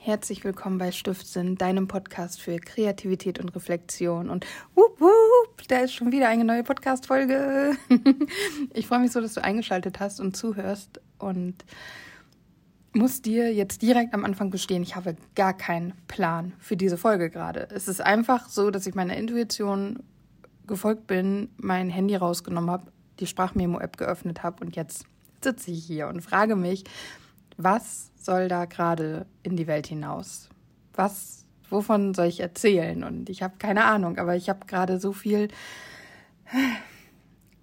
Herzlich willkommen bei Stiftsinn, deinem Podcast für Kreativität und Reflexion. Und wup, wup, da ist schon wieder eine neue Podcast-Folge. ich freue mich so, dass du eingeschaltet hast und zuhörst und muss dir jetzt direkt am Anfang gestehen, ich habe gar keinen Plan für diese Folge gerade. Es ist einfach so, dass ich meiner Intuition gefolgt bin, mein Handy rausgenommen habe, die Sprachmemo-App geöffnet habe und jetzt sitze ich hier und frage mich, was soll da gerade in die Welt hinaus? Was, wovon soll ich erzählen? Und ich habe keine Ahnung, aber ich habe gerade so viel,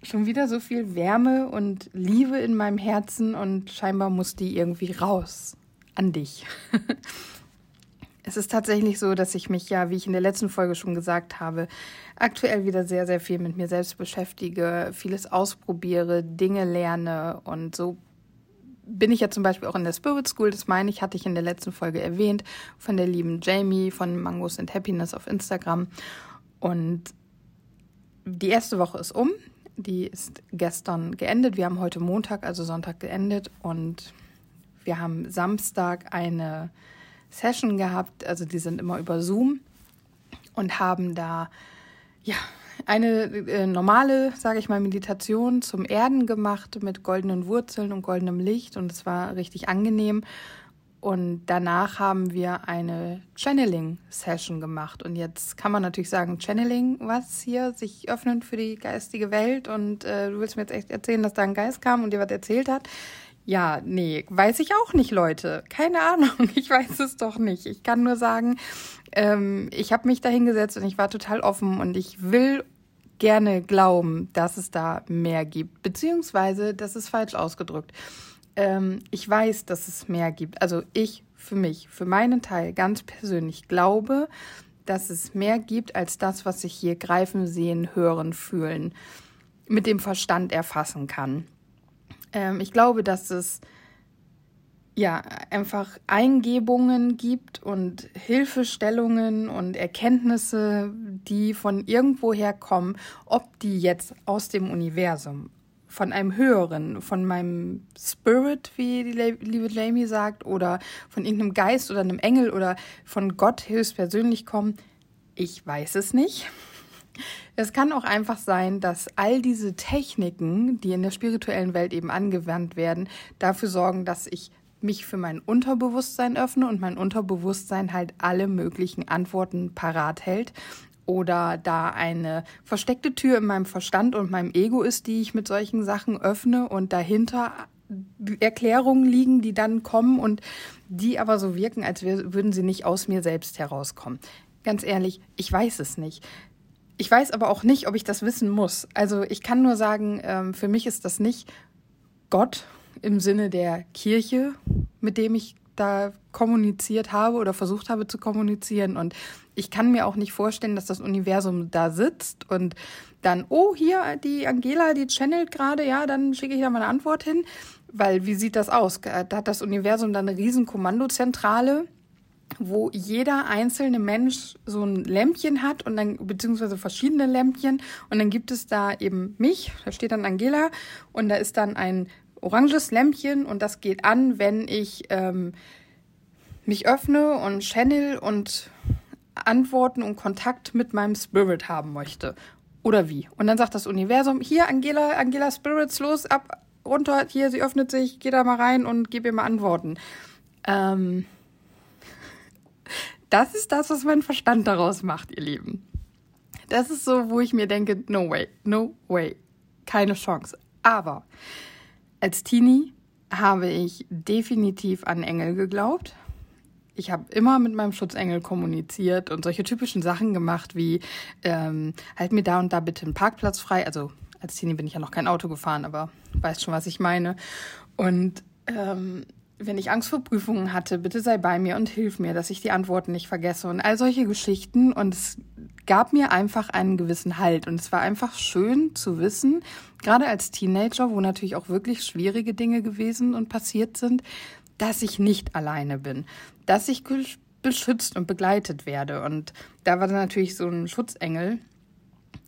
schon wieder so viel Wärme und Liebe in meinem Herzen und scheinbar muss die irgendwie raus an dich. es ist tatsächlich so, dass ich mich ja, wie ich in der letzten Folge schon gesagt habe, aktuell wieder sehr, sehr viel mit mir selbst beschäftige, vieles ausprobiere, Dinge lerne und so bin ich ja zum Beispiel auch in der Spirit School, das meine ich, hatte ich in der letzten Folge erwähnt, von der lieben Jamie von Mangos and Happiness auf Instagram. Und die erste Woche ist um. Die ist gestern geendet. Wir haben heute Montag, also Sonntag geendet. Und wir haben Samstag eine Session gehabt. Also die sind immer über Zoom und haben da ja eine äh, normale, sage ich mal, Meditation zum Erden gemacht mit goldenen Wurzeln und goldenem Licht und es war richtig angenehm. Und danach haben wir eine Channeling-Session gemacht. Und jetzt kann man natürlich sagen, Channeling, was hier, sich öffnen für die geistige Welt. Und äh, du willst mir jetzt echt erzählen, dass da ein Geist kam und dir was erzählt hat. Ja, nee, weiß ich auch nicht, Leute. Keine Ahnung, ich weiß es doch nicht. Ich kann nur sagen, ähm, ich habe mich da hingesetzt und ich war total offen und ich will gerne glauben, dass es da mehr gibt. Beziehungsweise, das ist falsch ausgedrückt. Ähm, ich weiß, dass es mehr gibt. Also ich für mich, für meinen Teil ganz persönlich glaube, dass es mehr gibt als das, was ich hier greifen, sehen, hören, fühlen, mit dem Verstand erfassen kann. Ähm, ich glaube, dass es ja einfach Eingebungen gibt und Hilfestellungen und Erkenntnisse, die von irgendwoher kommen, ob die jetzt aus dem Universum, von einem höheren, von meinem Spirit, wie die liebe Jamie sagt, oder von irgendeinem Geist oder einem Engel oder von Gott höchstpersönlich kommen, ich weiß es nicht. Es kann auch einfach sein, dass all diese Techniken, die in der spirituellen Welt eben angewandt werden, dafür sorgen, dass ich mich für mein Unterbewusstsein öffne und mein Unterbewusstsein halt alle möglichen Antworten parat hält oder da eine versteckte Tür in meinem Verstand und meinem Ego ist, die ich mit solchen Sachen öffne und dahinter Erklärungen liegen, die dann kommen und die aber so wirken, als würden sie nicht aus mir selbst herauskommen. Ganz ehrlich, ich weiß es nicht. Ich weiß aber auch nicht, ob ich das wissen muss. Also ich kann nur sagen, ähm, für mich ist das nicht Gott im Sinne der Kirche, mit dem ich da kommuniziert habe oder versucht habe zu kommunizieren. Und ich kann mir auch nicht vorstellen, dass das Universum da sitzt und dann, oh, hier, die Angela, die channelt gerade, ja, dann schicke ich da mal eine Antwort hin. Weil wie sieht das aus? Da hat das Universum dann eine riesen Kommandozentrale wo jeder einzelne Mensch so ein Lämpchen hat und dann beziehungsweise verschiedene Lämpchen und dann gibt es da eben mich, da steht dann Angela und da ist dann ein oranges Lämpchen und das geht an, wenn ich ähm, mich öffne und channel und Antworten und Kontakt mit meinem Spirit haben möchte. Oder wie? Und dann sagt das Universum, hier Angela, Angela Spirits, los, ab, runter, hier, sie öffnet sich, geh da mal rein und gib ihr mal Antworten. Ähm, das ist das, was mein Verstand daraus macht, ihr Lieben. Das ist so, wo ich mir denke, no way, no way, keine Chance. Aber als Teenie habe ich definitiv an Engel geglaubt. Ich habe immer mit meinem Schutzengel kommuniziert und solche typischen Sachen gemacht wie ähm, halt mir da und da bitte einen Parkplatz frei. Also als Teenie bin ich ja noch kein Auto gefahren, aber weißt schon, was ich meine. Und ähm, wenn ich Angst vor Prüfungen hatte, bitte sei bei mir und hilf mir, dass ich die Antworten nicht vergesse und all solche Geschichten. Und es gab mir einfach einen gewissen Halt. Und es war einfach schön zu wissen, gerade als Teenager, wo natürlich auch wirklich schwierige Dinge gewesen und passiert sind, dass ich nicht alleine bin, dass ich beschützt und begleitet werde. Und da war dann natürlich so ein Schutzengel,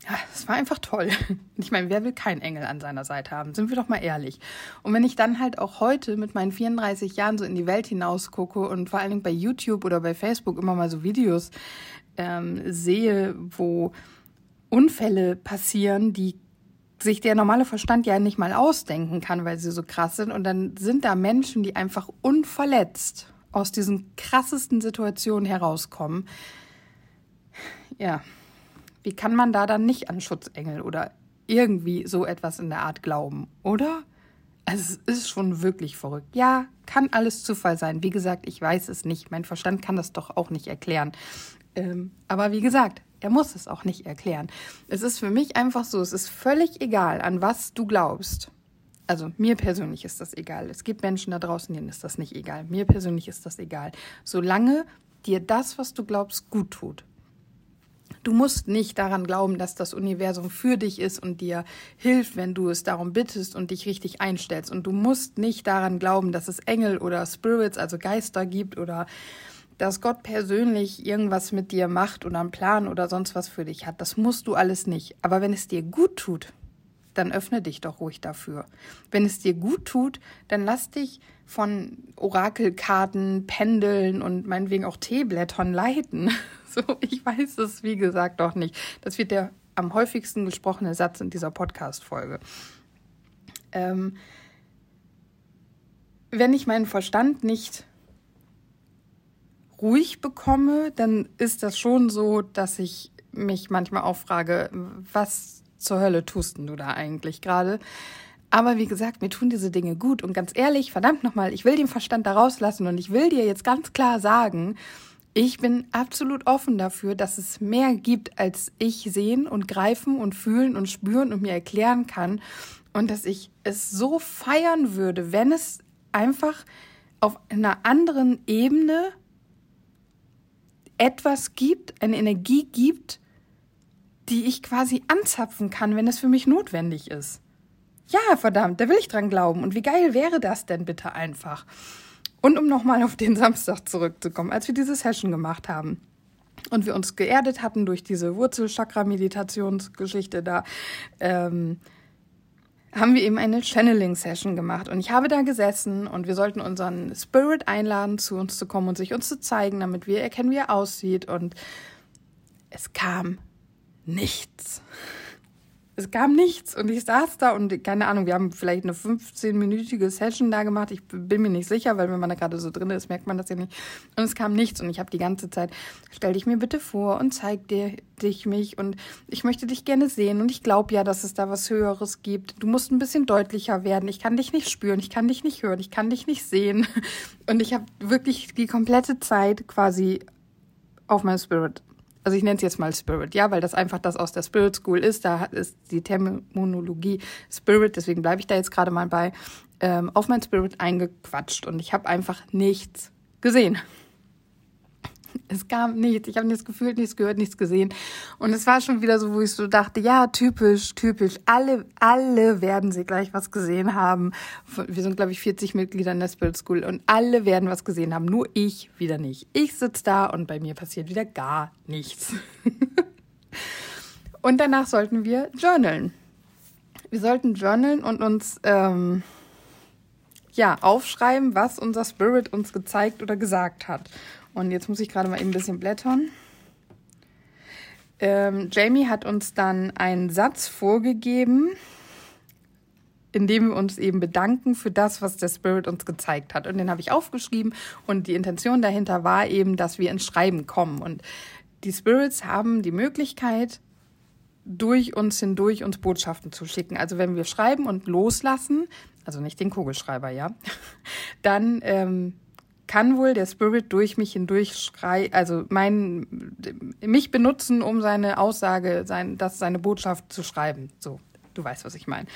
ja, es war einfach toll. Ich meine, wer will keinen Engel an seiner Seite haben? Sind wir doch mal ehrlich. Und wenn ich dann halt auch heute mit meinen 34 Jahren so in die Welt hinaus gucke und vor allen Dingen bei YouTube oder bei Facebook immer mal so Videos ähm, sehe, wo Unfälle passieren, die sich der normale Verstand ja nicht mal ausdenken kann, weil sie so krass sind. Und dann sind da Menschen, die einfach unverletzt aus diesen krassesten Situationen herauskommen. Ja, wie kann man da dann nicht an Schutzengel oder irgendwie so etwas in der Art glauben, oder? Also es ist schon wirklich verrückt. Ja, kann alles Zufall sein. Wie gesagt, ich weiß es nicht. Mein Verstand kann das doch auch nicht erklären. Ähm, aber wie gesagt, er muss es auch nicht erklären. Es ist für mich einfach so, es ist völlig egal, an was du glaubst. Also mir persönlich ist das egal. Es gibt Menschen da draußen, denen ist das nicht egal. Mir persönlich ist das egal. Solange dir das, was du glaubst, gut tut. Du musst nicht daran glauben, dass das Universum für dich ist und dir hilft, wenn du es darum bittest und dich richtig einstellst. Und du musst nicht daran glauben, dass es Engel oder Spirits, also Geister gibt oder dass Gott persönlich irgendwas mit dir macht oder einen Plan oder sonst was für dich hat. Das musst du alles nicht. Aber wenn es dir gut tut, dann öffne dich doch ruhig dafür. Wenn es dir gut tut, dann lass dich von Orakelkarten, Pendeln und meinetwegen auch Teeblättern leiten. So, ich weiß es, wie gesagt, doch nicht. Das wird der am häufigsten gesprochene Satz in dieser Podcast-Folge. Ähm, wenn ich meinen Verstand nicht ruhig bekomme, dann ist das schon so, dass ich mich manchmal auch frage, was zur Hölle tust du da eigentlich gerade? Aber wie gesagt, mir tun diese Dinge gut und ganz ehrlich, verdammt nochmal, ich will den Verstand da rauslassen und ich will dir jetzt ganz klar sagen, ich bin absolut offen dafür, dass es mehr gibt, als ich sehen und greifen und fühlen und spüren und mir erklären kann. Und dass ich es so feiern würde, wenn es einfach auf einer anderen Ebene etwas gibt, eine Energie gibt, die ich quasi anzapfen kann, wenn es für mich notwendig ist. Ja, verdammt, da will ich dran glauben. Und wie geil wäre das denn bitte einfach? Und um nochmal auf den Samstag zurückzukommen, als wir diese Session gemacht haben und wir uns geerdet hatten durch diese Wurzelchakra-Meditationsgeschichte da, ähm, haben wir eben eine Channeling-Session gemacht. Und ich habe da gesessen und wir sollten unseren Spirit einladen, zu uns zu kommen und sich uns zu zeigen, damit wir erkennen, wie er aussieht. Und es kam nichts es kam nichts und ich saß da und keine Ahnung, wir haben vielleicht eine 15-minütige Session da gemacht. Ich bin mir nicht sicher, weil wenn man da gerade so drin ist, merkt man das ja nicht. Und es kam nichts und ich habe die ganze Zeit, stell dich mir bitte vor und zeig dir dich mich und ich möchte dich gerne sehen und ich glaube ja, dass es da was Höheres gibt. Du musst ein bisschen deutlicher werden. Ich kann dich nicht spüren, ich kann dich nicht hören, ich kann dich nicht sehen. Und ich habe wirklich die komplette Zeit quasi auf meinem Spirit also ich nenne es jetzt mal Spirit, ja, weil das einfach das aus der Spirit School ist. Da ist die Terminologie Spirit, deswegen bleibe ich da jetzt gerade mal bei, ähm, auf mein Spirit eingequatscht und ich habe einfach nichts gesehen. Es kam nichts. Ich habe nichts gefühlt, nichts gehört, nichts gesehen. Und es war schon wieder so, wo ich so dachte, ja, typisch, typisch. Alle, alle werden sie gleich was gesehen haben. Wir sind, glaube ich, 40 Mitglieder in der Spirit School und alle werden was gesehen haben. Nur ich wieder nicht. Ich sitze da und bei mir passiert wieder gar nichts. und danach sollten wir journalen. Wir sollten journalen und uns, ähm, ja, aufschreiben, was unser Spirit uns gezeigt oder gesagt hat. Und jetzt muss ich gerade mal eben ein bisschen blättern. Ähm, Jamie hat uns dann einen Satz vorgegeben, in dem wir uns eben bedanken für das, was der Spirit uns gezeigt hat. Und den habe ich aufgeschrieben. Und die Intention dahinter war eben, dass wir ins Schreiben kommen. Und die Spirits haben die Möglichkeit, durch uns hindurch uns Botschaften zu schicken. Also wenn wir schreiben und loslassen, also nicht den Kugelschreiber, ja, dann ähm, kann wohl der Spirit durch mich hindurch schrei, also mein, mich benutzen, um seine Aussage, sein, das seine Botschaft zu schreiben. So, du weißt, was ich meine.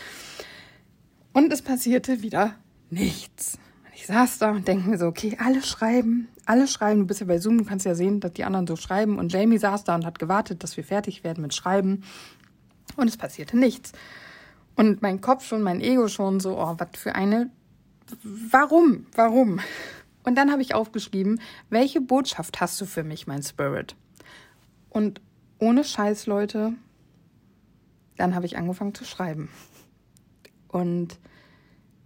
Und es passierte wieder nichts. Ich saß da und denke mir so, okay, alle schreiben, alle schreiben. Du bist ja bei Zoom, du kannst ja sehen, dass die anderen so schreiben. Und Jamie saß da und hat gewartet, dass wir fertig werden mit Schreiben. Und es passierte nichts. Und mein Kopf schon, mein Ego schon so, oh, was für eine, warum, warum? Und dann habe ich aufgeschrieben, welche Botschaft hast du für mich, mein Spirit? Und ohne Scheiß, Leute, dann habe ich angefangen zu schreiben. Und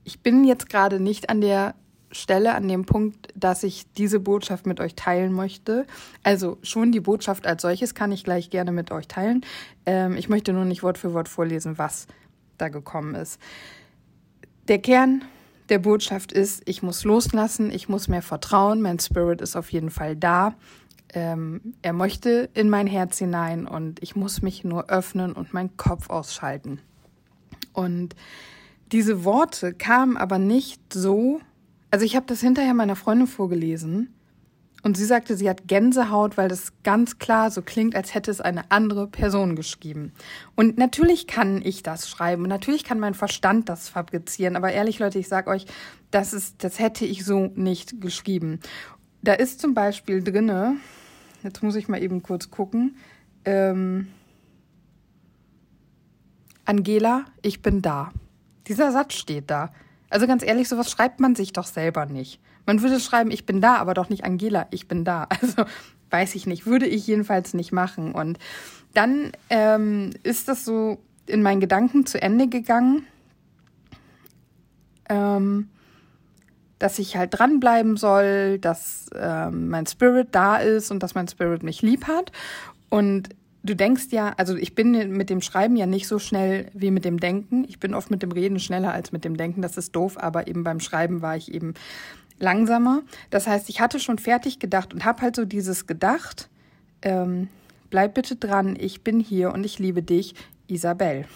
ich bin jetzt gerade nicht an der Stelle, an dem Punkt, dass ich diese Botschaft mit euch teilen möchte. Also schon die Botschaft als solches kann ich gleich gerne mit euch teilen. Ähm, ich möchte nur nicht Wort für Wort vorlesen, was da gekommen ist. Der Kern der Botschaft ist, ich muss loslassen, ich muss mehr vertrauen, mein Spirit ist auf jeden Fall da. Ähm, er möchte in mein Herz hinein und ich muss mich nur öffnen und meinen Kopf ausschalten. Und diese Worte kamen aber nicht so, also ich habe das hinterher meiner Freundin vorgelesen und sie sagte, sie hat Gänsehaut, weil das ganz klar so klingt, als hätte es eine andere Person geschrieben. Und natürlich kann ich das schreiben und natürlich kann mein Verstand das fabrizieren, aber ehrlich Leute, ich sag euch, das ist, das hätte ich so nicht geschrieben. Da ist zum Beispiel drinne, jetzt muss ich mal eben kurz gucken, ähm, Angela, ich bin da. Dieser Satz steht da. Also ganz ehrlich, sowas schreibt man sich doch selber nicht. Man würde schreiben, ich bin da, aber doch nicht Angela, ich bin da. Also weiß ich nicht, würde ich jedenfalls nicht machen. Und dann ähm, ist das so in meinen Gedanken zu Ende gegangen, ähm, dass ich halt dranbleiben soll, dass ähm, mein Spirit da ist und dass mein Spirit mich lieb hat. Und du denkst ja, also ich bin mit dem Schreiben ja nicht so schnell wie mit dem Denken. Ich bin oft mit dem Reden schneller als mit dem Denken. Das ist doof, aber eben beim Schreiben war ich eben langsamer. Das heißt, ich hatte schon fertig gedacht und habe halt so dieses gedacht, ähm, bleib bitte dran, ich bin hier und ich liebe dich, Isabel.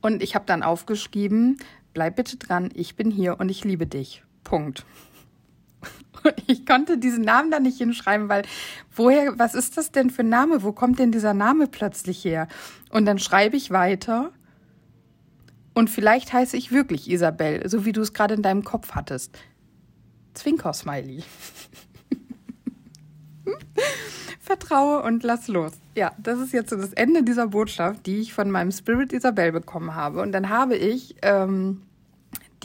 Und ich habe dann aufgeschrieben, bleib bitte dran, ich bin hier und ich liebe dich. Punkt. Ich konnte diesen Namen da nicht hinschreiben, weil woher, was ist das denn für ein Name? Wo kommt denn dieser Name plötzlich her? Und dann schreibe ich weiter und vielleicht heiße ich wirklich Isabel, so wie du es gerade in deinem Kopf hattest. Zwinker-Smiley. Vertraue und lass los. Ja, das ist jetzt so das Ende dieser Botschaft, die ich von meinem Spirit Isabel bekommen habe. Und dann habe ich ähm,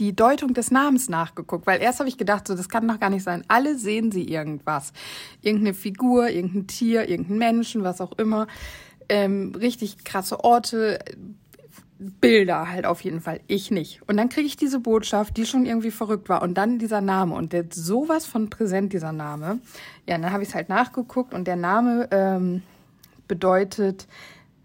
die Deutung des Namens nachgeguckt, weil erst habe ich gedacht, so das kann doch gar nicht sein. Alle sehen sie irgendwas, irgendeine Figur, irgendein Tier, irgendein Menschen, was auch immer, ähm, richtig krasse Orte, Bilder halt auf jeden Fall. Ich nicht. Und dann kriege ich diese Botschaft, die schon irgendwie verrückt war. Und dann dieser Name. Und der sowas von präsent, dieser Name. Ja, dann habe ich es halt nachgeguckt und der Name ähm, bedeutet,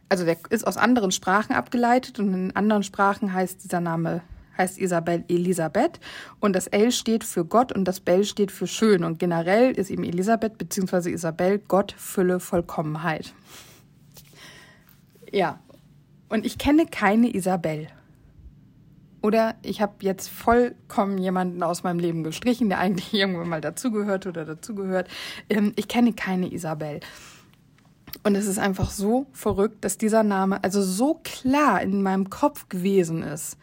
also der ist aus anderen Sprachen abgeleitet und in anderen Sprachen heißt dieser Name heißt Isabel Elisabeth und das L steht für Gott und das Bell steht für schön und generell ist eben Elisabeth bzw. Isabel Gott, Fülle, Vollkommenheit. Ja, und ich kenne keine Isabel. Oder ich habe jetzt vollkommen jemanden aus meinem Leben gestrichen, der eigentlich irgendwann mal dazugehört oder dazugehört. Ähm, ich kenne keine Isabel. Und es ist einfach so verrückt, dass dieser Name also so klar in meinem Kopf gewesen ist.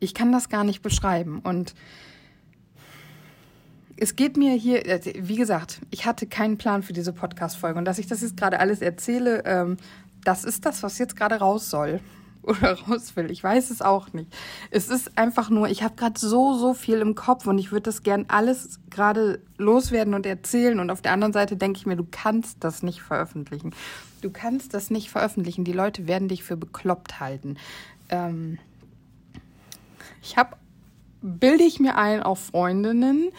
Ich kann das gar nicht beschreiben. Und es geht mir hier, äh, wie gesagt, ich hatte keinen Plan für diese Podcast-Folge. Und dass ich das jetzt gerade alles erzähle, ähm, das ist das, was jetzt gerade raus soll oder raus will. Ich weiß es auch nicht. Es ist einfach nur, ich habe gerade so, so viel im Kopf und ich würde das gern alles gerade loswerden und erzählen. Und auf der anderen Seite denke ich mir, du kannst das nicht veröffentlichen. Du kannst das nicht veröffentlichen. Die Leute werden dich für bekloppt halten. Ähm ich habe, bilde ich mir ein, auch Freundinnen,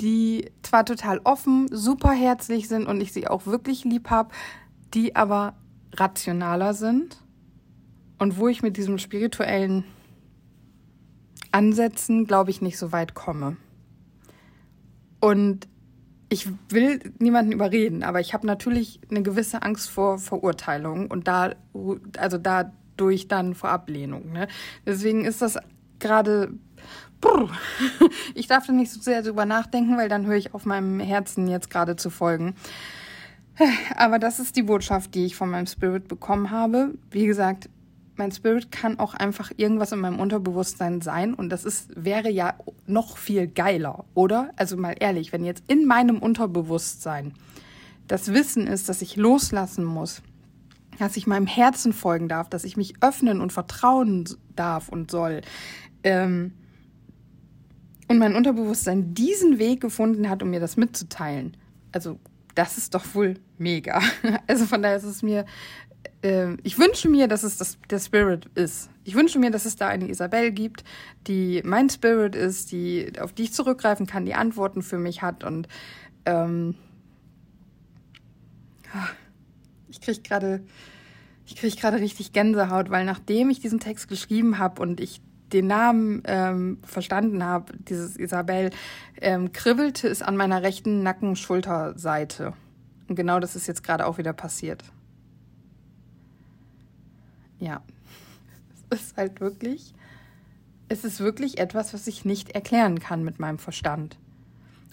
die zwar total offen, super herzlich sind und ich sie auch wirklich lieb habe, die aber rationaler sind und wo ich mit diesem spirituellen Ansätzen, glaube ich, nicht so weit komme. Und ich will niemanden überreden, aber ich habe natürlich eine gewisse Angst vor Verurteilung und da, also dadurch dann vor Ablehnung. Ne? Deswegen ist das gerade, ich darf da nicht so sehr drüber nachdenken, weil dann höre ich auf meinem Herzen jetzt gerade zu folgen. Aber das ist die Botschaft, die ich von meinem Spirit bekommen habe. Wie gesagt, mein Spirit kann auch einfach irgendwas in meinem Unterbewusstsein sein und das ist, wäre ja noch viel geiler, oder? Also mal ehrlich, wenn jetzt in meinem Unterbewusstsein das Wissen ist, dass ich loslassen muss, dass ich meinem Herzen folgen darf, dass ich mich öffnen und vertrauen darf und soll, ähm, und mein Unterbewusstsein diesen Weg gefunden hat, um mir das mitzuteilen. Also das ist doch wohl mega. Also von daher ist es mir äh, ich wünsche mir, dass es das, der Spirit ist. Ich wünsche mir, dass es da eine Isabel gibt, die mein Spirit ist, die, auf die ich zurückgreifen kann, die Antworten für mich hat und ähm, ich kriege gerade ich kriege gerade richtig Gänsehaut, weil nachdem ich diesen Text geschrieben habe und ich den Namen ähm, verstanden habe, dieses Isabel, ähm, kribbelte es an meiner rechten Nacken-Schulterseite. Und genau das ist jetzt gerade auch wieder passiert. Ja, es ist halt wirklich, es ist wirklich etwas, was ich nicht erklären kann mit meinem Verstand.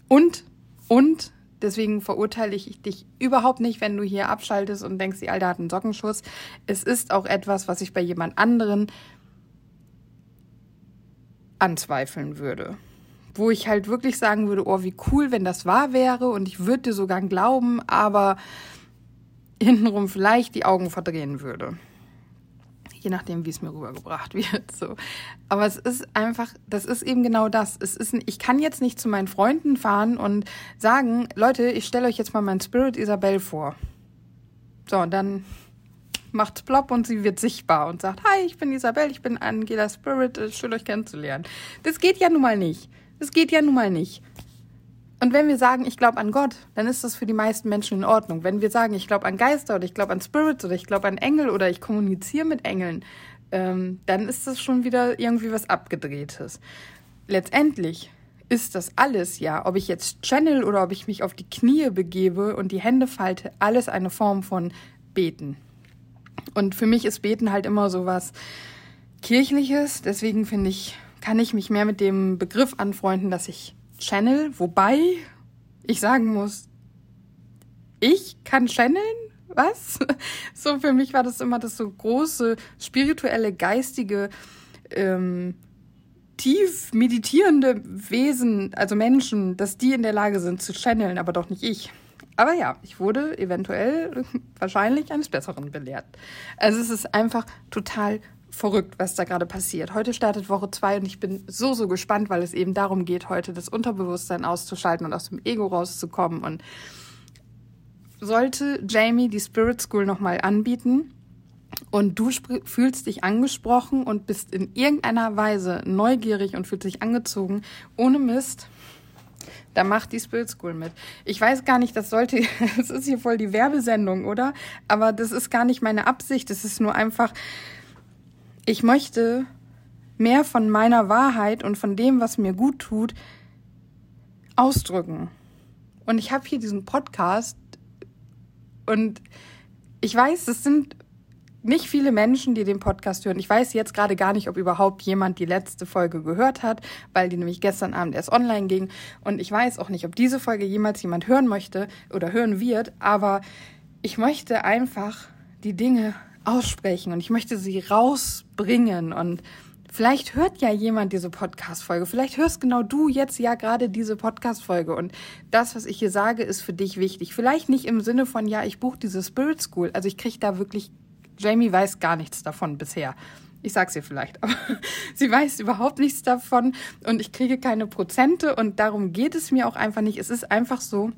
Und, und, deswegen verurteile ich dich überhaupt nicht, wenn du hier abschaltest und denkst, die Alte hat einen Sockenschuss. Es ist auch etwas, was ich bei jemand anderen anzweifeln würde. Wo ich halt wirklich sagen würde, oh, wie cool, wenn das wahr wäre und ich würde dir sogar glauben, aber hintenrum vielleicht die Augen verdrehen würde. Je nachdem, wie es mir rübergebracht wird. So. Aber es ist einfach, das ist eben genau das. Es ist, ich kann jetzt nicht zu meinen Freunden fahren und sagen, Leute, ich stelle euch jetzt mal meinen Spirit Isabel vor. So, und dann macht's plopp und sie wird sichtbar und sagt, hi, ich bin Isabel, ich bin Angela Spirit, schön euch kennenzulernen. Das geht ja nun mal nicht. Das geht ja nun mal nicht. Und wenn wir sagen, ich glaube an Gott, dann ist das für die meisten Menschen in Ordnung. Wenn wir sagen, ich glaube an Geister oder ich glaube an Spirits oder ich glaube an Engel oder ich kommuniziere mit Engeln, ähm, dann ist das schon wieder irgendwie was Abgedrehtes. Letztendlich ist das alles ja, ob ich jetzt channel oder ob ich mich auf die Knie begebe und die Hände falte, alles eine Form von Beten. Und für mich ist Beten halt immer so was Kirchliches. Deswegen finde ich, kann ich mich mehr mit dem Begriff anfreunden, dass ich channel. Wobei ich sagen muss, ich kann channeln? Was? So für mich war das immer das so große spirituelle, geistige, ähm, tief meditierende Wesen, also Menschen, dass die in der Lage sind zu channeln, aber doch nicht ich. Aber ja, ich wurde eventuell wahrscheinlich eines Besseren belehrt. Also es ist einfach total verrückt, was da gerade passiert. Heute startet Woche zwei und ich bin so, so gespannt, weil es eben darum geht, heute das Unterbewusstsein auszuschalten und aus dem Ego rauszukommen. Und sollte Jamie die Spirit School nochmal anbieten und du fühlst dich angesprochen und bist in irgendeiner Weise neugierig und fühlst dich angezogen, ohne Mist, da macht die Spirit School mit. Ich weiß gar nicht, das sollte, das ist hier voll die Werbesendung, oder? Aber das ist gar nicht meine Absicht. Es ist nur einfach, ich möchte mehr von meiner Wahrheit und von dem, was mir gut tut, ausdrücken. Und ich habe hier diesen Podcast und ich weiß, das sind nicht viele Menschen, die den Podcast hören. Ich weiß jetzt gerade gar nicht, ob überhaupt jemand die letzte Folge gehört hat, weil die nämlich gestern Abend erst online ging. Und ich weiß auch nicht, ob diese Folge jemals jemand hören möchte oder hören wird. Aber ich möchte einfach die Dinge aussprechen und ich möchte sie rausbringen und Vielleicht hört ja jemand diese Podcast-Folge. Vielleicht hörst genau du jetzt ja gerade diese Podcast-Folge. Und das, was ich hier sage, ist für dich wichtig. Vielleicht nicht im Sinne von, ja, ich buche diese Spirit School. Also ich kriege da wirklich Jamie weiß gar nichts davon bisher. Ich sag's ihr vielleicht, aber sie weiß überhaupt nichts davon und ich kriege keine Prozente und darum geht es mir auch einfach nicht. Es ist einfach so,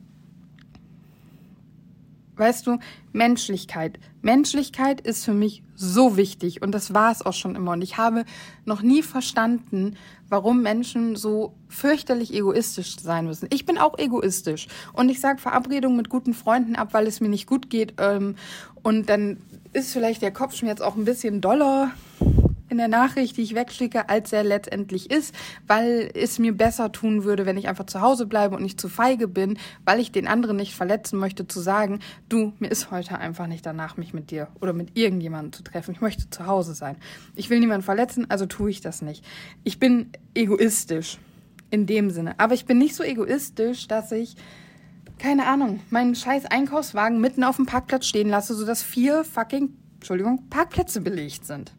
weißt du, Menschlichkeit. Menschlichkeit ist für mich so wichtig und das war es auch schon immer. Und ich habe noch nie verstanden, warum Menschen so fürchterlich egoistisch sein müssen. Ich bin auch egoistisch und ich sage Verabredungen mit guten Freunden ab, weil es mir nicht gut geht. Ähm, und dann ist vielleicht der Kopfschmerz auch ein bisschen doller in der Nachricht, die ich wegschicke, als er letztendlich ist, weil es mir besser tun würde, wenn ich einfach zu Hause bleibe und nicht zu feige bin, weil ich den anderen nicht verletzen möchte, zu sagen, du, mir ist heute einfach nicht danach, mich mit dir oder mit irgendjemandem zu treffen. Ich möchte zu Hause sein. Ich will niemanden verletzen, also tue ich das nicht. Ich bin egoistisch in dem Sinne. Aber ich bin nicht so egoistisch, dass ich keine Ahnung, meinen scheiß Einkaufswagen mitten auf dem Parkplatz stehen lasse, sodass vier fucking, Entschuldigung, Parkplätze belegt sind.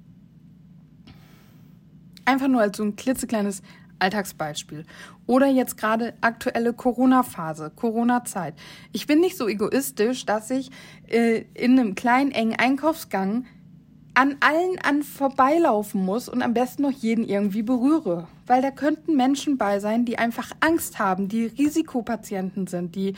Einfach nur als so ein klitzekleines Alltagsbeispiel. Oder jetzt gerade aktuelle Corona-Phase, Corona-Zeit. Ich bin nicht so egoistisch, dass ich äh, in einem kleinen, engen Einkaufsgang an allen an vorbeilaufen muss und am besten noch jeden irgendwie berühre. Weil da könnten Menschen bei sein, die einfach Angst haben, die Risikopatienten sind, die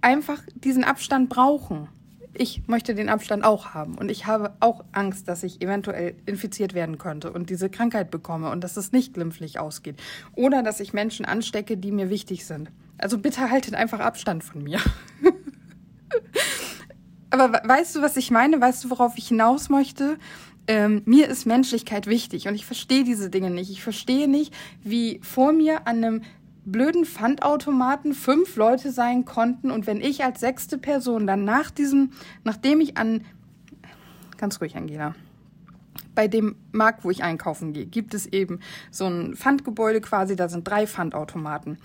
einfach diesen Abstand brauchen. Ich möchte den Abstand auch haben und ich habe auch Angst, dass ich eventuell infiziert werden könnte und diese Krankheit bekomme und dass es nicht glimpflich ausgeht oder dass ich Menschen anstecke, die mir wichtig sind. Also bitte haltet einfach Abstand von mir. Aber weißt du, was ich meine? Weißt du, worauf ich hinaus möchte? Ähm, mir ist Menschlichkeit wichtig und ich verstehe diese Dinge nicht. Ich verstehe nicht, wie vor mir an einem blöden Pfandautomaten fünf Leute sein konnten und wenn ich als sechste Person dann nach diesem, nachdem ich an, ganz ruhig, Angela, bei dem Markt, wo ich einkaufen gehe, gibt es eben so ein Pfandgebäude quasi, da sind drei Pfandautomaten.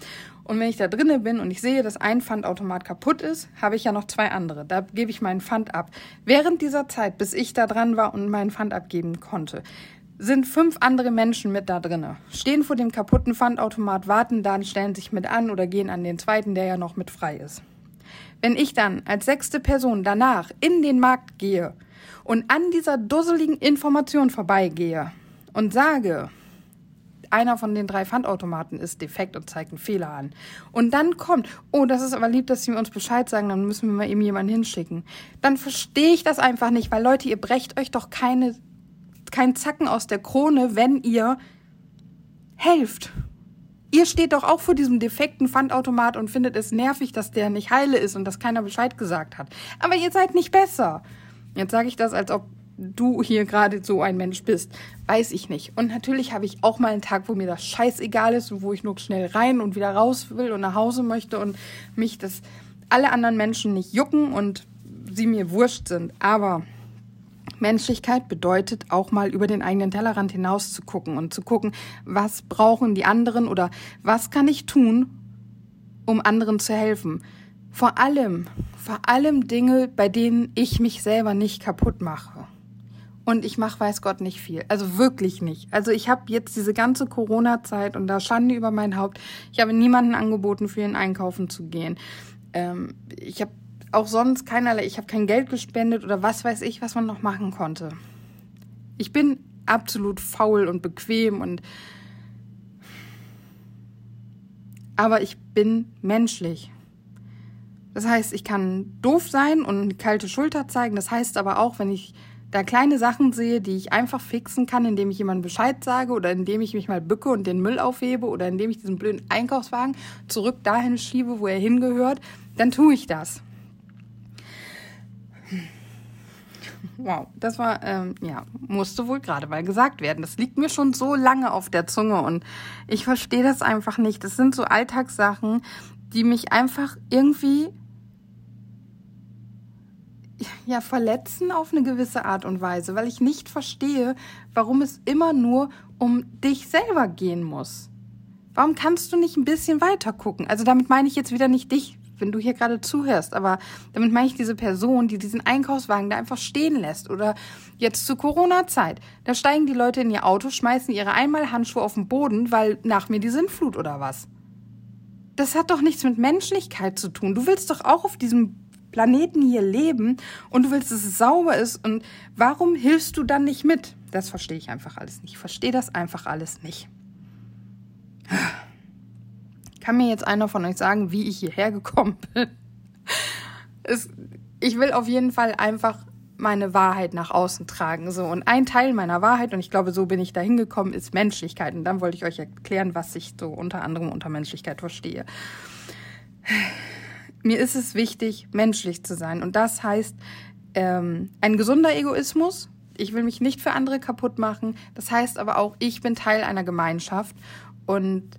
Und wenn ich da drinnen bin und ich sehe, dass ein Pfandautomat kaputt ist, habe ich ja noch zwei andere. Da gebe ich meinen Pfand ab. Während dieser Zeit, bis ich da dran war und meinen Pfand abgeben konnte, sind fünf andere Menschen mit da drinnen, stehen vor dem kaputten Pfandautomat, warten dann, stellen sich mit an oder gehen an den zweiten, der ja noch mit frei ist. Wenn ich dann als sechste Person danach in den Markt gehe und an dieser dusseligen Information vorbeigehe und sage, einer von den drei Pfandautomaten ist defekt und zeigt einen Fehler an. Und dann kommt, oh, das ist aber lieb, dass Sie uns Bescheid sagen, dann müssen wir mal eben jemanden hinschicken. Dann verstehe ich das einfach nicht, weil Leute, ihr brecht euch doch keine, keinen Zacken aus der Krone, wenn ihr helft. Ihr steht doch auch vor diesem defekten Pfandautomat und findet es nervig, dass der nicht heile ist und dass keiner Bescheid gesagt hat. Aber ihr seid nicht besser. Jetzt sage ich das, als ob du hier gerade so ein Mensch bist. Weiß ich nicht. Und natürlich habe ich auch mal einen Tag, wo mir das scheißegal ist und wo ich nur schnell rein und wieder raus will und nach Hause möchte und mich das alle anderen Menschen nicht jucken und sie mir wurscht sind. Aber Menschlichkeit bedeutet auch mal über den eigenen Tellerrand hinaus zu gucken und zu gucken, was brauchen die anderen oder was kann ich tun, um anderen zu helfen. Vor allem, vor allem Dinge, bei denen ich mich selber nicht kaputt mache. Und ich mache, weiß Gott, nicht viel. Also wirklich nicht. Also ich habe jetzt diese ganze Corona-Zeit und da Schande über mein Haupt. Ich habe niemanden angeboten, für ihn einkaufen zu gehen. Ähm, ich habe auch sonst keinerlei, ich habe kein Geld gespendet oder was weiß ich, was man noch machen konnte. Ich bin absolut faul und bequem und aber ich bin menschlich. Das heißt, ich kann doof sein und eine kalte Schulter zeigen. Das heißt aber auch, wenn ich da kleine Sachen sehe, die ich einfach fixen kann, indem ich jemandem Bescheid sage oder indem ich mich mal bücke und den Müll aufhebe oder indem ich diesen blöden Einkaufswagen zurück dahin schiebe, wo er hingehört, dann tue ich das. Wow, das war, ähm, ja, musste wohl gerade mal gesagt werden. Das liegt mir schon so lange auf der Zunge und ich verstehe das einfach nicht. Das sind so Alltagssachen, die mich einfach irgendwie ja, verletzen auf eine gewisse Art und Weise, weil ich nicht verstehe, warum es immer nur um dich selber gehen muss. Warum kannst du nicht ein bisschen weiter gucken? Also damit meine ich jetzt wieder nicht dich, wenn du hier gerade zuhörst, aber damit meine ich diese Person, die diesen Einkaufswagen da einfach stehen lässt oder jetzt zur Corona-Zeit. Da steigen die Leute in ihr Auto, schmeißen ihre Einmalhandschuhe auf den Boden, weil nach mir die Sinnflut oder was. Das hat doch nichts mit Menschlichkeit zu tun. Du willst doch auch auf diesem Planeten hier leben und du willst, dass es sauber ist und warum hilfst du dann nicht mit? Das verstehe ich einfach alles nicht. Ich verstehe das einfach alles nicht. Kann mir jetzt einer von euch sagen, wie ich hierher gekommen bin? Es, ich will auf jeden Fall einfach meine Wahrheit nach außen tragen. So. Und ein Teil meiner Wahrheit, und ich glaube, so bin ich da hingekommen, ist Menschlichkeit. Und dann wollte ich euch erklären, was ich so unter anderem unter Menschlichkeit verstehe mir ist es wichtig, menschlich zu sein. Und das heißt, ähm, ein gesunder Egoismus. Ich will mich nicht für andere kaputt machen. Das heißt aber auch, ich bin Teil einer Gemeinschaft. Und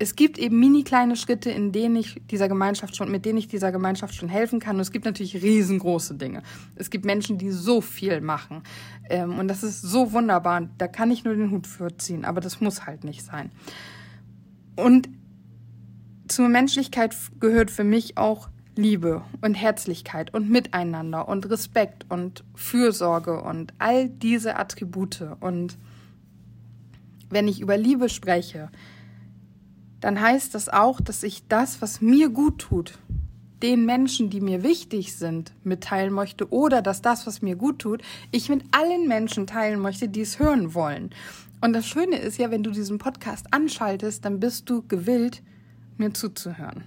es gibt eben mini kleine Schritte, in denen ich dieser Gemeinschaft schon, mit denen ich dieser Gemeinschaft schon helfen kann. Und es gibt natürlich riesengroße Dinge. Es gibt Menschen, die so viel machen. Ähm, und das ist so wunderbar. Da kann ich nur den Hut für ziehen. Aber das muss halt nicht sein. Und zur Menschlichkeit gehört für mich auch Liebe und Herzlichkeit und Miteinander und Respekt und Fürsorge und all diese Attribute. Und wenn ich über Liebe spreche, dann heißt das auch, dass ich das, was mir gut tut, den Menschen, die mir wichtig sind, mitteilen möchte oder dass das, was mir gut tut, ich mit allen Menschen teilen möchte, die es hören wollen. Und das Schöne ist ja, wenn du diesen Podcast anschaltest, dann bist du gewillt, mir zuzuhören.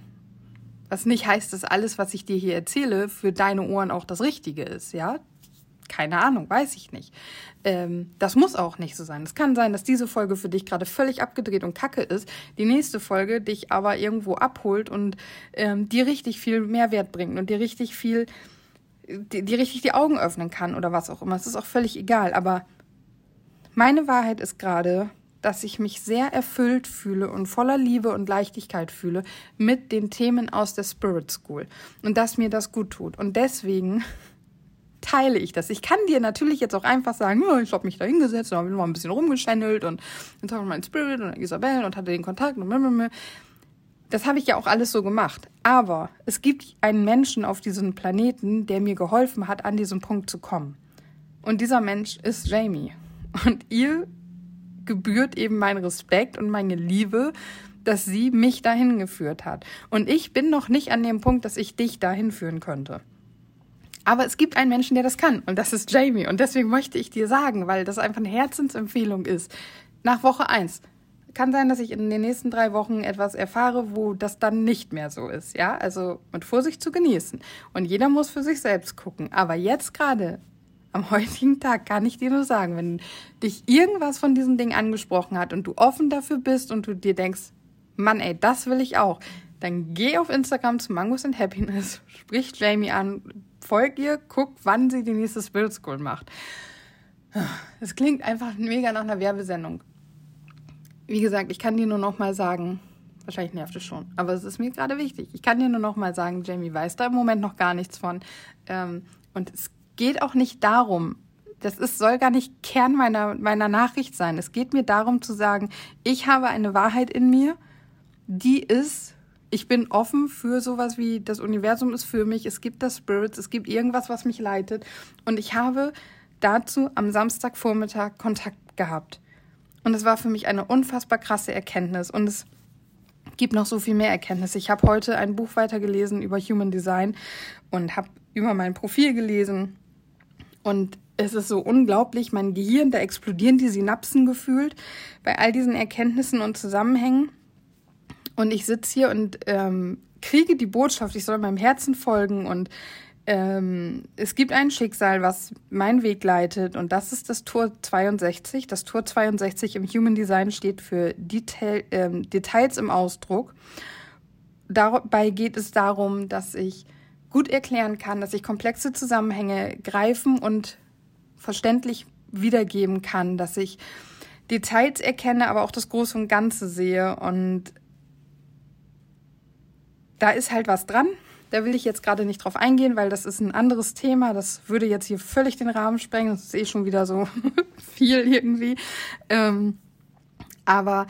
Was nicht heißt, dass alles, was ich dir hier erzähle, für deine Ohren auch das Richtige ist, ja? Keine Ahnung, weiß ich nicht. Ähm, das muss auch nicht so sein. Es kann sein, dass diese Folge für dich gerade völlig abgedreht und kacke ist, die nächste Folge dich aber irgendwo abholt und ähm, dir richtig viel Mehrwert bringt und dir richtig viel, die, die richtig die Augen öffnen kann oder was auch immer. Es ist auch völlig egal. Aber meine Wahrheit ist gerade, dass ich mich sehr erfüllt fühle und voller Liebe und Leichtigkeit fühle mit den Themen aus der Spirit School und dass mir das gut tut. Und deswegen teile ich das. Ich kann dir natürlich jetzt auch einfach sagen, ja, ich habe mich da hingesetzt und habe mal ein bisschen rumgeschändelt und dann habe ich meinen Spirit und Isabel und hatte den Kontakt und blablabla. Das habe ich ja auch alles so gemacht. Aber es gibt einen Menschen auf diesem Planeten, der mir geholfen hat, an diesen Punkt zu kommen. Und dieser Mensch ist Jamie. Und ihr gebührt eben mein Respekt und meine Liebe, dass sie mich dahin geführt hat. Und ich bin noch nicht an dem Punkt, dass ich dich dahin führen könnte. Aber es gibt einen Menschen, der das kann. Und das ist Jamie. Und deswegen möchte ich dir sagen, weil das einfach eine Herzensempfehlung ist. Nach Woche eins kann sein, dass ich in den nächsten drei Wochen etwas erfahre, wo das dann nicht mehr so ist. Ja, also mit Vorsicht zu genießen. Und jeder muss für sich selbst gucken. Aber jetzt gerade am heutigen Tag kann ich dir nur sagen, wenn dich irgendwas von diesen Dingen angesprochen hat und du offen dafür bist und du dir denkst, Mann, ey, das will ich auch, dann geh auf Instagram zu Mangos and Happiness, sprich Jamie an, folg ihr, guck, wann sie die nächste Spirit School macht. Es klingt einfach mega nach einer Werbesendung. Wie gesagt, ich kann dir nur noch mal sagen, wahrscheinlich nervt es schon, aber es ist mir gerade wichtig. Ich kann dir nur noch mal sagen, Jamie weiß da im Moment noch gar nichts von. Ähm, und es geht auch nicht darum, das ist, soll gar nicht Kern meiner, meiner Nachricht sein. Es geht mir darum zu sagen, ich habe eine Wahrheit in mir, die ist, ich bin offen für sowas wie das Universum ist für mich, es gibt das Spirits, es gibt irgendwas, was mich leitet. Und ich habe dazu am Samstagvormittag Kontakt gehabt. Und es war für mich eine unfassbar krasse Erkenntnis. Und es gibt noch so viel mehr Erkenntnis. Ich habe heute ein Buch weitergelesen über Human Design und habe über mein Profil gelesen und es ist so unglaublich, mein Gehirn, da explodieren die Synapsen gefühlt bei all diesen Erkenntnissen und Zusammenhängen. Und ich sitze hier und ähm, kriege die Botschaft, ich soll meinem Herzen folgen und ähm, es gibt ein Schicksal, was meinen Weg leitet und das ist das Tor 62. Das Tor 62 im Human Design steht für Detail, ähm, Details im Ausdruck. Dabei geht es darum, dass ich gut erklären kann, dass ich komplexe Zusammenhänge greifen und verständlich wiedergeben kann, dass ich Details erkenne, aber auch das Große und Ganze sehe. Und da ist halt was dran. Da will ich jetzt gerade nicht drauf eingehen, weil das ist ein anderes Thema. Das würde jetzt hier völlig den Rahmen sprengen. Das ist eh schon wieder so viel irgendwie. Ähm, aber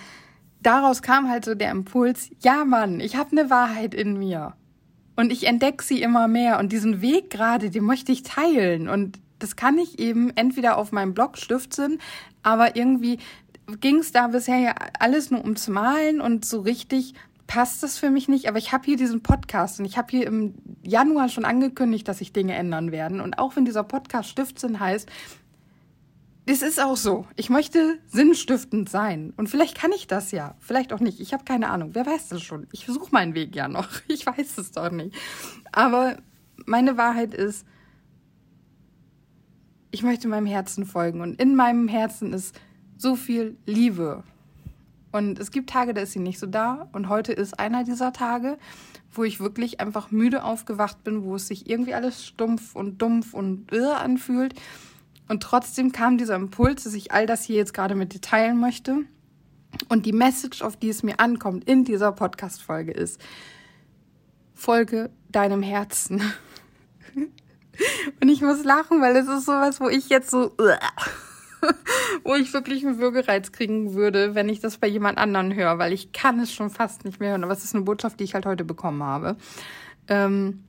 daraus kam halt so der Impuls, ja Mann, ich habe eine Wahrheit in mir. Und ich entdecke sie immer mehr. Und diesen Weg gerade, den möchte ich teilen. Und das kann ich eben entweder auf meinem Blog Stiftsinn, aber irgendwie ging es da bisher ja alles nur ums Malen und so richtig passt das für mich nicht. Aber ich habe hier diesen Podcast und ich habe hier im Januar schon angekündigt, dass sich Dinge ändern werden. Und auch wenn dieser Podcast Stiftsinn heißt, es ist auch so. Ich möchte sinnstiftend sein. Und vielleicht kann ich das ja. Vielleicht auch nicht. Ich habe keine Ahnung. Wer weiß das schon? Ich versuche meinen Weg ja noch. Ich weiß es doch nicht. Aber meine Wahrheit ist, ich möchte meinem Herzen folgen. Und in meinem Herzen ist so viel Liebe. Und es gibt Tage, da ist sie nicht so da. Und heute ist einer dieser Tage, wo ich wirklich einfach müde aufgewacht bin, wo es sich irgendwie alles stumpf und dumpf und irre anfühlt. Und trotzdem kam dieser Impuls, dass ich all das hier jetzt gerade mit dir teilen möchte. Und die Message, auf die es mir ankommt in dieser Podcast-Folge ist, folge deinem Herzen. Und ich muss lachen, weil es ist sowas, wo ich jetzt so, wo ich wirklich einen Würgereiz kriegen würde, wenn ich das bei jemand anderen höre, weil ich kann es schon fast nicht mehr hören. Aber es ist eine Botschaft, die ich halt heute bekommen habe. Ähm,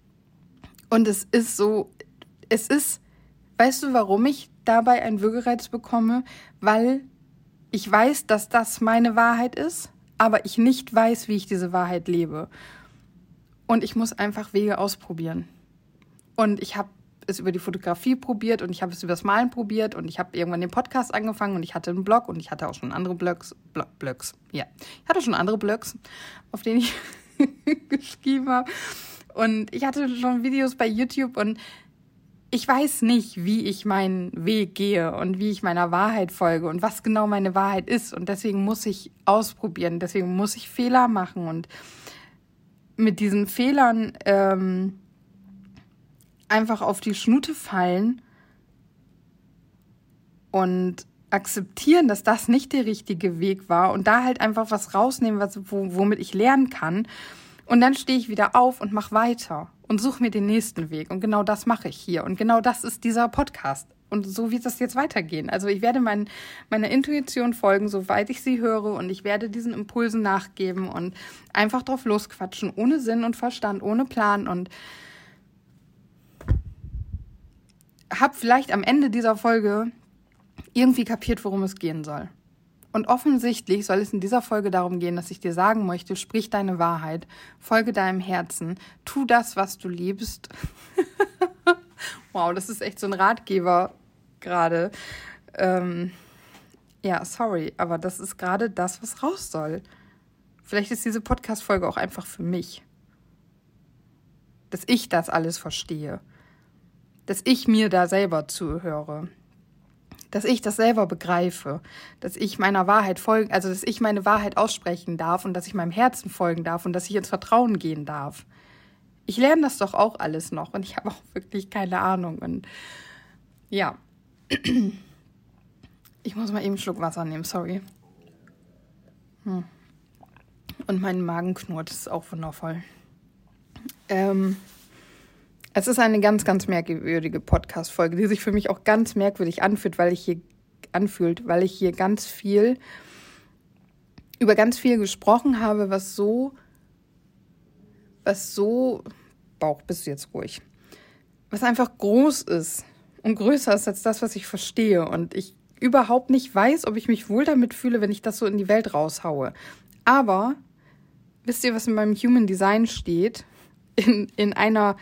und es ist so, es ist Weißt du, warum ich dabei einen Würgereiz bekomme? Weil ich weiß, dass das meine Wahrheit ist, aber ich nicht weiß, wie ich diese Wahrheit lebe. Und ich muss einfach Wege ausprobieren. Und ich habe es über die Fotografie probiert und ich habe es über das Malen probiert und ich habe irgendwann den Podcast angefangen und ich hatte einen Blog und ich hatte auch schon andere Blogs, Blog, Blogs, ja, ich hatte schon andere Blogs, auf denen ich geschrieben habe. Und ich hatte schon Videos bei YouTube und ich weiß nicht, wie ich meinen Weg gehe und wie ich meiner Wahrheit folge und was genau meine Wahrheit ist. Und deswegen muss ich ausprobieren, deswegen muss ich Fehler machen und mit diesen Fehlern ähm, einfach auf die Schnute fallen und akzeptieren, dass das nicht der richtige Weg war und da halt einfach was rausnehmen, was, womit ich lernen kann. Und dann stehe ich wieder auf und mache weiter und suche mir den nächsten Weg. Und genau das mache ich hier. Und genau das ist dieser Podcast. Und so wird das jetzt weitergehen. Also ich werde mein, meiner Intuition folgen, soweit ich sie höre. Und ich werde diesen Impulsen nachgeben und einfach drauf losquatschen, ohne Sinn und Verstand, ohne Plan. Und habe vielleicht am Ende dieser Folge irgendwie kapiert, worum es gehen soll. Und offensichtlich soll es in dieser Folge darum gehen, dass ich dir sagen möchte, sprich deine Wahrheit, folge deinem Herzen, tu das, was du liebst. wow, das ist echt so ein Ratgeber gerade. Ähm, ja, sorry, aber das ist gerade das, was raus soll. Vielleicht ist diese Podcast-Folge auch einfach für mich. Dass ich das alles verstehe. Dass ich mir da selber zuhöre dass ich das selber begreife, dass ich meiner Wahrheit folgen, also dass ich meine Wahrheit aussprechen darf und dass ich meinem Herzen folgen darf und dass ich ins Vertrauen gehen darf. Ich lerne das doch auch alles noch und ich habe auch wirklich keine Ahnung. Und ja, ich muss mal eben einen Schluck Wasser nehmen, sorry. Hm. Und mein Magen knurrt, das ist auch wundervoll. Ähm, es ist eine ganz, ganz merkwürdige Podcast-Folge, die sich für mich auch ganz merkwürdig anfühlt, weil ich hier anfühlt, weil ich hier ganz viel über ganz viel gesprochen habe, was so, was so, Bauch, bist du jetzt ruhig, was einfach groß ist und größer ist als das, was ich verstehe und ich überhaupt nicht weiß, ob ich mich wohl damit fühle, wenn ich das so in die Welt raushaue. Aber wisst ihr, was in meinem Human Design steht? In, in einer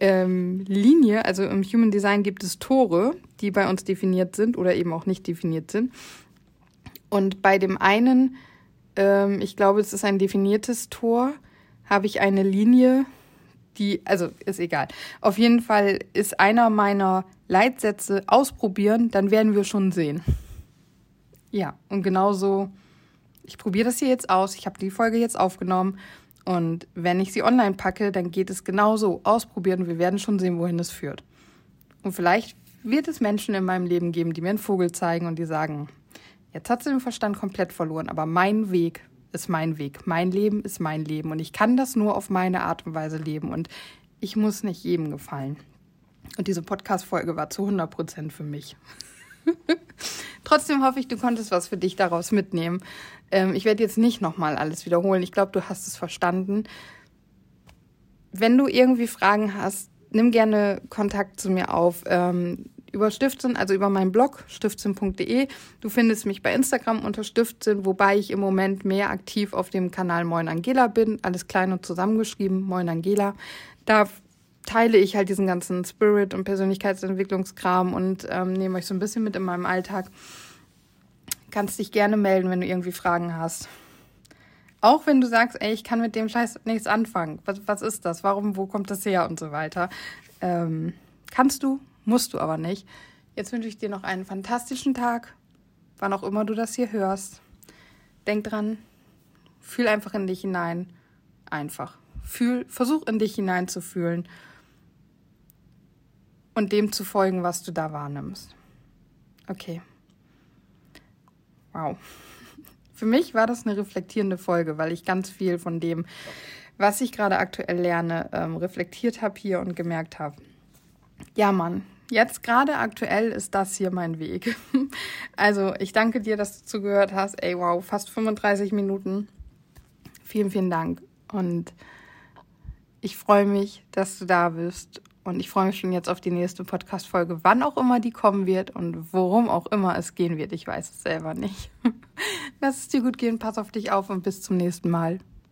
ähm, Linie, also im Human Design gibt es Tore, die bei uns definiert sind oder eben auch nicht definiert sind. Und bei dem einen, ähm, ich glaube, es ist ein definiertes Tor, habe ich eine Linie, die, also ist egal. Auf jeden Fall ist einer meiner Leitsätze ausprobieren, dann werden wir schon sehen. Ja, und genauso, ich probiere das hier jetzt aus. Ich habe die Folge jetzt aufgenommen und wenn ich sie online packe, dann geht es genauso. Ausprobieren, wir werden schon sehen, wohin es führt. Und vielleicht wird es Menschen in meinem Leben geben, die mir einen Vogel zeigen und die sagen, jetzt hat sie den Verstand komplett verloren, aber mein Weg ist mein Weg. Mein Leben ist mein Leben und ich kann das nur auf meine Art und Weise leben und ich muss nicht jedem gefallen. Und diese Podcast-Folge war zu 100 Prozent für mich. Trotzdem hoffe ich, du konntest was für dich daraus mitnehmen. Ähm, ich werde jetzt nicht nochmal alles wiederholen. Ich glaube, du hast es verstanden. Wenn du irgendwie Fragen hast, nimm gerne Kontakt zu mir auf. Ähm, über Stiftsinn, also über meinen Blog stiftsinn.de. Du findest mich bei Instagram unter Stiftsinn, wobei ich im Moment mehr aktiv auf dem Kanal Moin Angela bin. Alles klein und zusammengeschrieben, Moin Angela. Da teile ich halt diesen ganzen Spirit- und Persönlichkeitsentwicklungskram und ähm, nehme euch so ein bisschen mit in meinem Alltag. Kannst dich gerne melden, wenn du irgendwie Fragen hast. Auch wenn du sagst, ey, ich kann mit dem Scheiß nichts anfangen. Was, was ist das? Warum, wo kommt das her und so weiter. Ähm, kannst du, musst du aber nicht. Jetzt wünsche ich dir noch einen fantastischen Tag, wann auch immer du das hier hörst. Denk dran, fühl einfach in dich hinein. Einfach. Fühl, versuch in dich hineinzufühlen und dem zu folgen, was du da wahrnimmst. Okay. Wow. Für mich war das eine reflektierende Folge, weil ich ganz viel von dem, was ich gerade aktuell lerne, ähm, reflektiert habe hier und gemerkt habe. Ja, Mann, jetzt gerade aktuell ist das hier mein Weg. Also, ich danke dir, dass du zugehört hast. Ey, wow, fast 35 Minuten. Vielen, vielen Dank. Und ich freue mich, dass du da bist und ich freue mich schon jetzt auf die nächste Podcast-Folge, wann auch immer die kommen wird und worum auch immer es gehen wird. Ich weiß es selber nicht. Lass es dir gut gehen, pass auf dich auf und bis zum nächsten Mal.